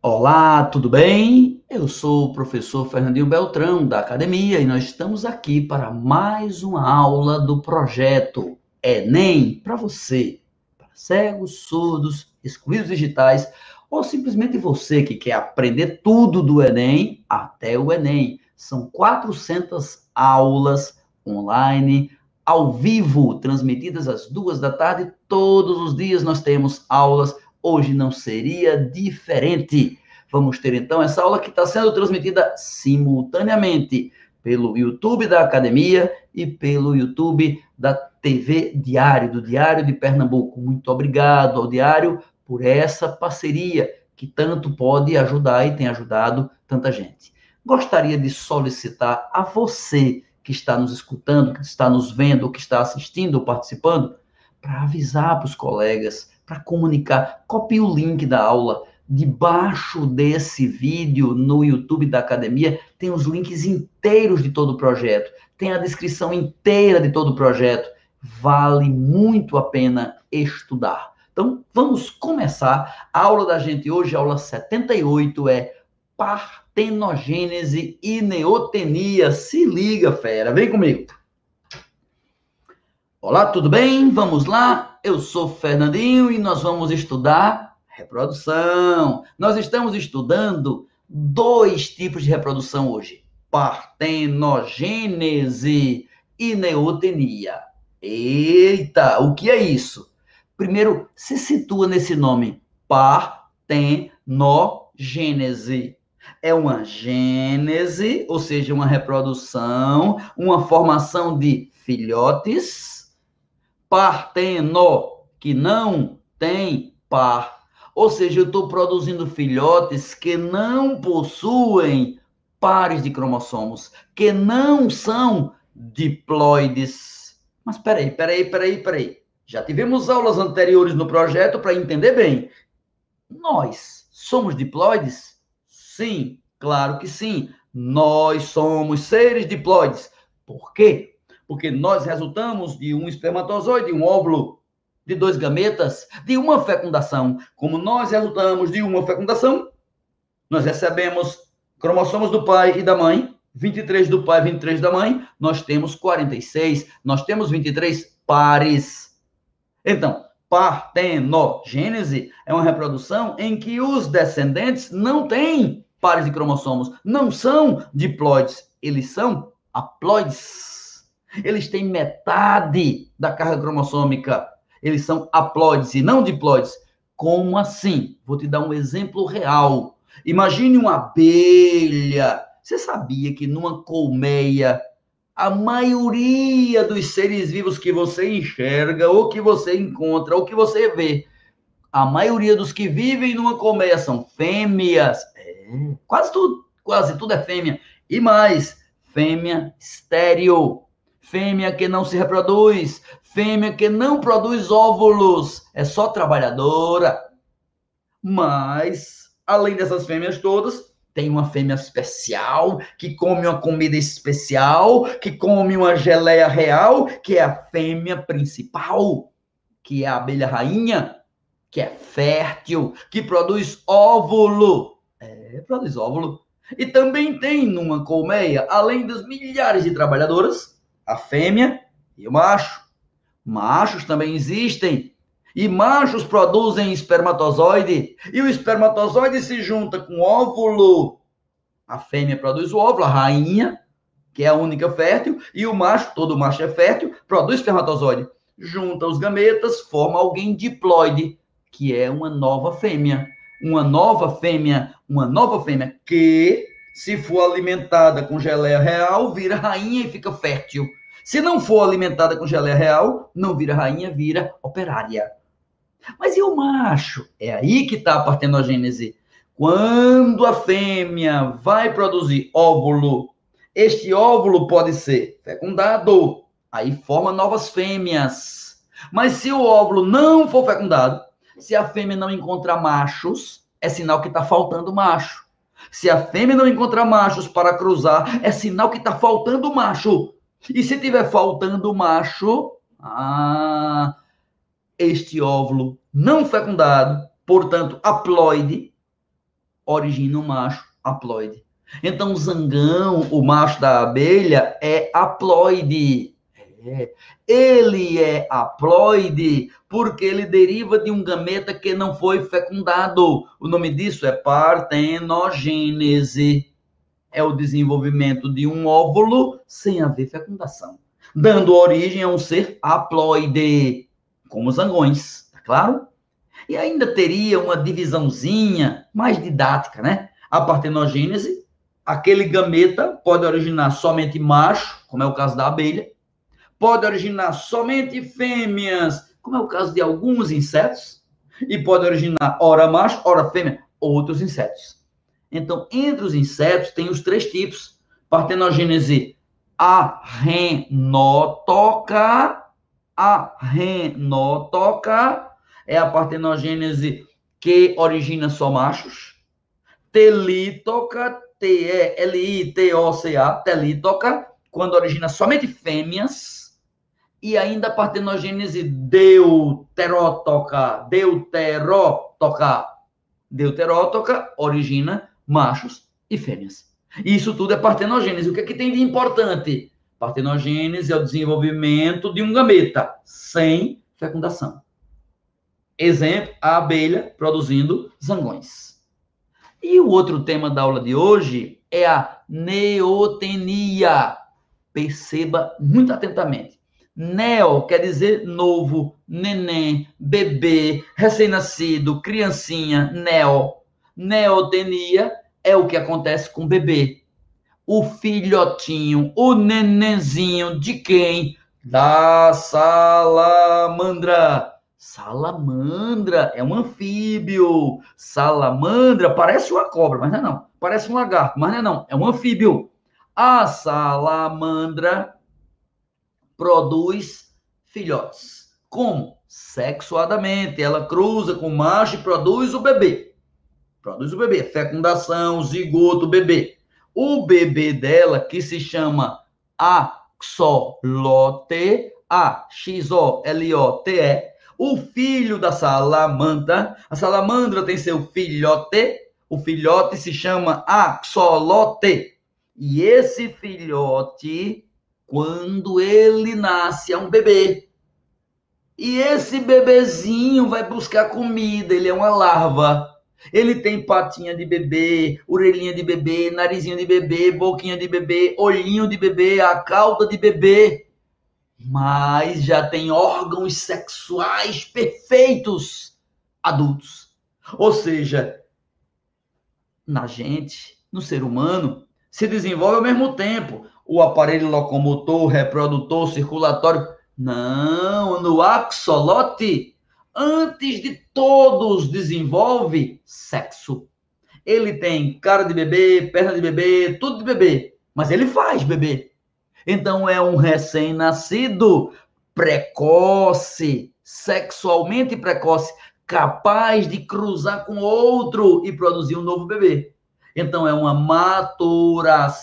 Olá, tudo bem? Eu sou o professor Fernandinho Beltrão, da academia, e nós estamos aqui para mais uma aula do projeto Enem para você, para cegos, surdos, excluídos digitais, ou simplesmente você que quer aprender tudo do Enem até o Enem. São 400 aulas online, ao vivo, transmitidas às duas da tarde. Todos os dias nós temos aulas Hoje não seria diferente. Vamos ter então essa aula que está sendo transmitida simultaneamente pelo YouTube da Academia e pelo YouTube da TV Diário, do Diário de Pernambuco. Muito obrigado ao Diário por essa parceria que tanto pode ajudar e tem ajudado tanta gente. Gostaria de solicitar a você que está nos escutando, que está nos vendo, que está assistindo ou participando, para avisar para os colegas, para comunicar. Copie o link da aula. Debaixo desse vídeo no YouTube da academia tem os links inteiros de todo o projeto, tem a descrição inteira de todo o projeto. Vale muito a pena estudar. Então, vamos começar. A aula da gente hoje, aula 78, é partenogênese e neotenia. Se liga, fera, vem comigo. Olá, tudo bem? Vamos lá? Eu sou Fernandinho e nós vamos estudar reprodução. Nós estamos estudando dois tipos de reprodução hoje: partenogênese e neotenia. Eita, o que é isso? Primeiro, se situa nesse nome, partenogênese. É uma gênese, ou seja, uma reprodução, uma formação de filhotes parteno, que não tem par. Ou seja, eu estou produzindo filhotes que não possuem pares de cromossomos, que não são diploides. Mas peraí, peraí, peraí, peraí. Já tivemos aulas anteriores no projeto para entender bem. Nós somos diploides? Sim, claro que sim. Nós somos seres diploides. Por quê? Porque nós resultamos de um espermatozoide, um óvulo, de dois gametas, de uma fecundação. Como nós resultamos de uma fecundação, nós recebemos cromossomos do pai e da mãe, 23 do pai, 23 da mãe, nós temos 46, nós temos 23 pares. Então, partenogênese é uma reprodução em que os descendentes não têm pares de cromossomos, não são diploides, eles são haploides. Eles têm metade da carga cromossômica. Eles são haploides e não diploides. Como assim? Vou te dar um exemplo real. Imagine uma abelha. Você sabia que numa colmeia a maioria dos seres vivos que você enxerga, ou que você encontra, ou que você vê, a maioria dos que vivem numa colmeia são fêmeas. É, quase tudo, quase tudo é fêmea. E mais, fêmea estéreo fêmea que não se reproduz, fêmea que não produz óvulos, é só trabalhadora. Mas, além dessas fêmeas todas, tem uma fêmea especial que come uma comida especial, que come uma geleia real, que é a fêmea principal, que é a abelha rainha, que é fértil, que produz óvulo. É, produz óvulo. E também tem numa colmeia, além das milhares de trabalhadoras, a fêmea e o macho. Machos também existem. E machos produzem espermatozoide. E o espermatozoide se junta com o óvulo. A fêmea produz o óvulo, a rainha, que é a única fértil. E o macho, todo macho é fértil, produz espermatozoide. Junta os gametas, forma alguém diploide, que é uma nova fêmea. Uma nova fêmea, uma nova fêmea que, se for alimentada com geleia real, vira rainha e fica fértil. Se não for alimentada com geleia real, não vira rainha, vira operária. Mas e o macho? É aí que está a partenogênese. Quando a fêmea vai produzir óvulo, este óvulo pode ser fecundado, aí forma novas fêmeas. Mas se o óvulo não for fecundado, se a fêmea não encontrar machos, é sinal que está faltando macho. Se a fêmea não encontrar machos para cruzar, é sinal que está faltando macho. E se tiver faltando macho, ah, este óvulo não fecundado, portanto, haploide, origina um macho haploide. Então, o zangão, o macho da abelha, é haploide. É. Ele é haploide porque ele deriva de um gameta que não foi fecundado. O nome disso é partenogênese. É o desenvolvimento de um óvulo sem haver fecundação, dando origem a um ser haploide, como os zangões, tá claro? E ainda teria uma divisãozinha mais didática, né? A partenogênese, aquele gameta pode originar somente macho, como é o caso da abelha, pode originar somente fêmeas, como é o caso de alguns insetos, e pode originar ora macho, ora fêmea, outros insetos. Então, entre os insetos, tem os três tipos: partenogênese arrenótoca, arrenótoca é a partenogênese que origina só machos, telítoca, T-E-L-I-T-O-C-A, telítoca, quando origina somente fêmeas, e ainda a partenogênese deuterótoca, deuterótoca. Deuterótoca origina machos e fêmeas. Isso tudo é partenogênese. O que é que tem de importante? Partenogênese é o desenvolvimento de um gameta sem fecundação. Exemplo, a abelha produzindo zangões. E o outro tema da aula de hoje é a neotenia. Perceba muito atentamente. Neo quer dizer novo, neném, bebê, recém-nascido, criancinha, neo. Neotenia é o que acontece com o bebê. O filhotinho, o nenenzinho de quem? Da salamandra. Salamandra é um anfíbio. Salamandra parece uma cobra, mas não é não. Parece um lagarto, mas não é não. É um anfíbio. A salamandra produz filhotes. Como? Sexuadamente. Ela cruza com o macho e produz o bebê. Produz o bebê. Fecundação, zigoto, bebê. O bebê dela, que se chama axolote, A-X-O-L-O-T-E, o filho da salamandra, a salamandra tem seu filhote, o filhote se chama axolote. E esse filhote quando ele nasce, é um bebê. E esse bebezinho vai buscar comida, ele é uma larva. Ele tem patinha de bebê, orelhinha de bebê, narizinho de bebê, boquinha de bebê, olhinho de bebê, a cauda de bebê. Mas já tem órgãos sexuais perfeitos adultos. Ou seja, na gente, no ser humano, se desenvolve ao mesmo tempo o aparelho locomotor, reprodutor, circulatório. Não, no axolote, antes de todos, desenvolve sexo. Ele tem cara de bebê, perna de bebê, tudo de bebê, mas ele faz bebê. Então é um recém-nascido precoce, sexualmente precoce, capaz de cruzar com outro e produzir um novo bebê. Então, é uma maturação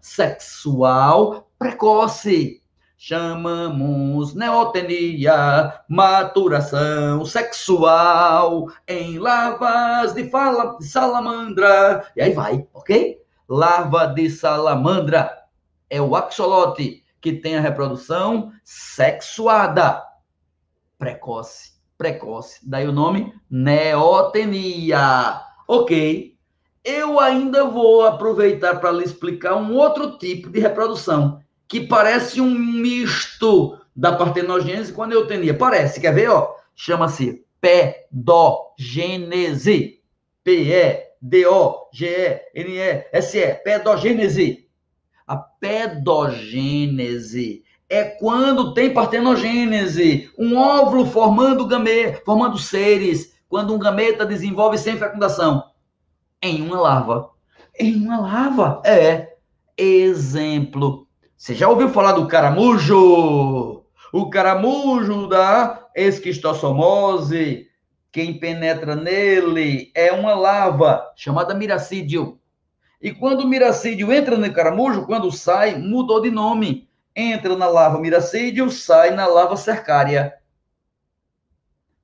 sexual precoce. Chamamos neotenia, maturação sexual em larvas de, fala, de salamandra. E aí vai, ok? Larva de salamandra é o axolote que tem a reprodução sexuada. Precoce, precoce. Daí o nome neotenia. Ok, eu ainda vou aproveitar para lhe explicar um outro tipo de reprodução, que parece um misto da partenogênese com a neotenia. Parece, quer ver? Chama-se pedogênese. P-E-D-O-G-E-N-E-S-E. Pedogênese. A pedogênese é quando tem partenogênese, um óvulo formando gameta, formando seres, quando um gameta desenvolve sem fecundação em uma larva. Em uma larva, é. Exemplo. Você já ouviu falar do caramujo? O caramujo da esquistossomose. Quem penetra nele é uma larva chamada miracídio. E quando o miracídio entra no caramujo, quando sai, mudou de nome. Entra na larva miracídio, sai na larva cercária.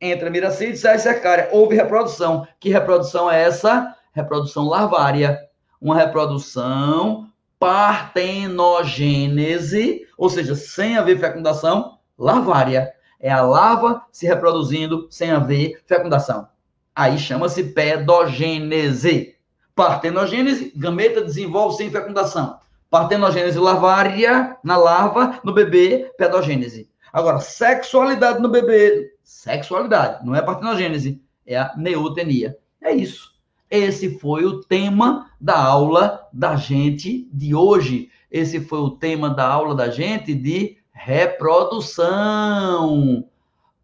Entra miracídio, sai cercária. Houve reprodução. Que reprodução é essa? Reprodução larvária, uma reprodução partenogênese, ou seja, sem haver fecundação, larvária. É a larva se reproduzindo sem haver fecundação. Aí chama-se pedogênese. Partenogênese, gameta desenvolve sem fecundação. Partenogênese larvária na larva, no bebê, pedogênese. Agora, sexualidade no bebê, sexualidade, não é partenogênese, é a neotenia. É isso. Esse foi o tema da aula da gente de hoje. Esse foi o tema da aula da gente de reprodução.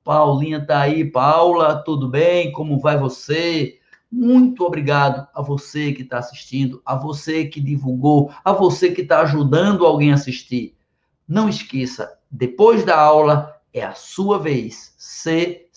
Paulinha tá aí, Paula, tudo bem? Como vai você? Muito obrigado a você que está assistindo, a você que divulgou, a você que está ajudando alguém a assistir. Não esqueça, depois da aula é a sua vez. CCC.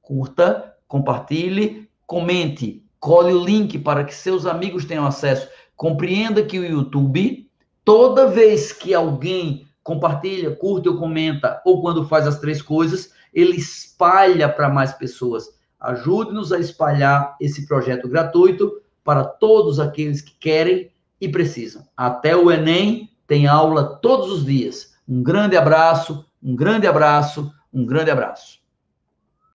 Curta, compartilhe, comente, cole o link para que seus amigos tenham acesso. Compreenda que o YouTube, toda vez que alguém compartilha, curte ou comenta, ou quando faz as três coisas, ele espalha para mais pessoas. Ajude-nos a espalhar esse projeto gratuito para todos aqueles que querem e precisam. Até o Enem tem aula todos os dias. Um grande abraço, um grande abraço, um grande abraço.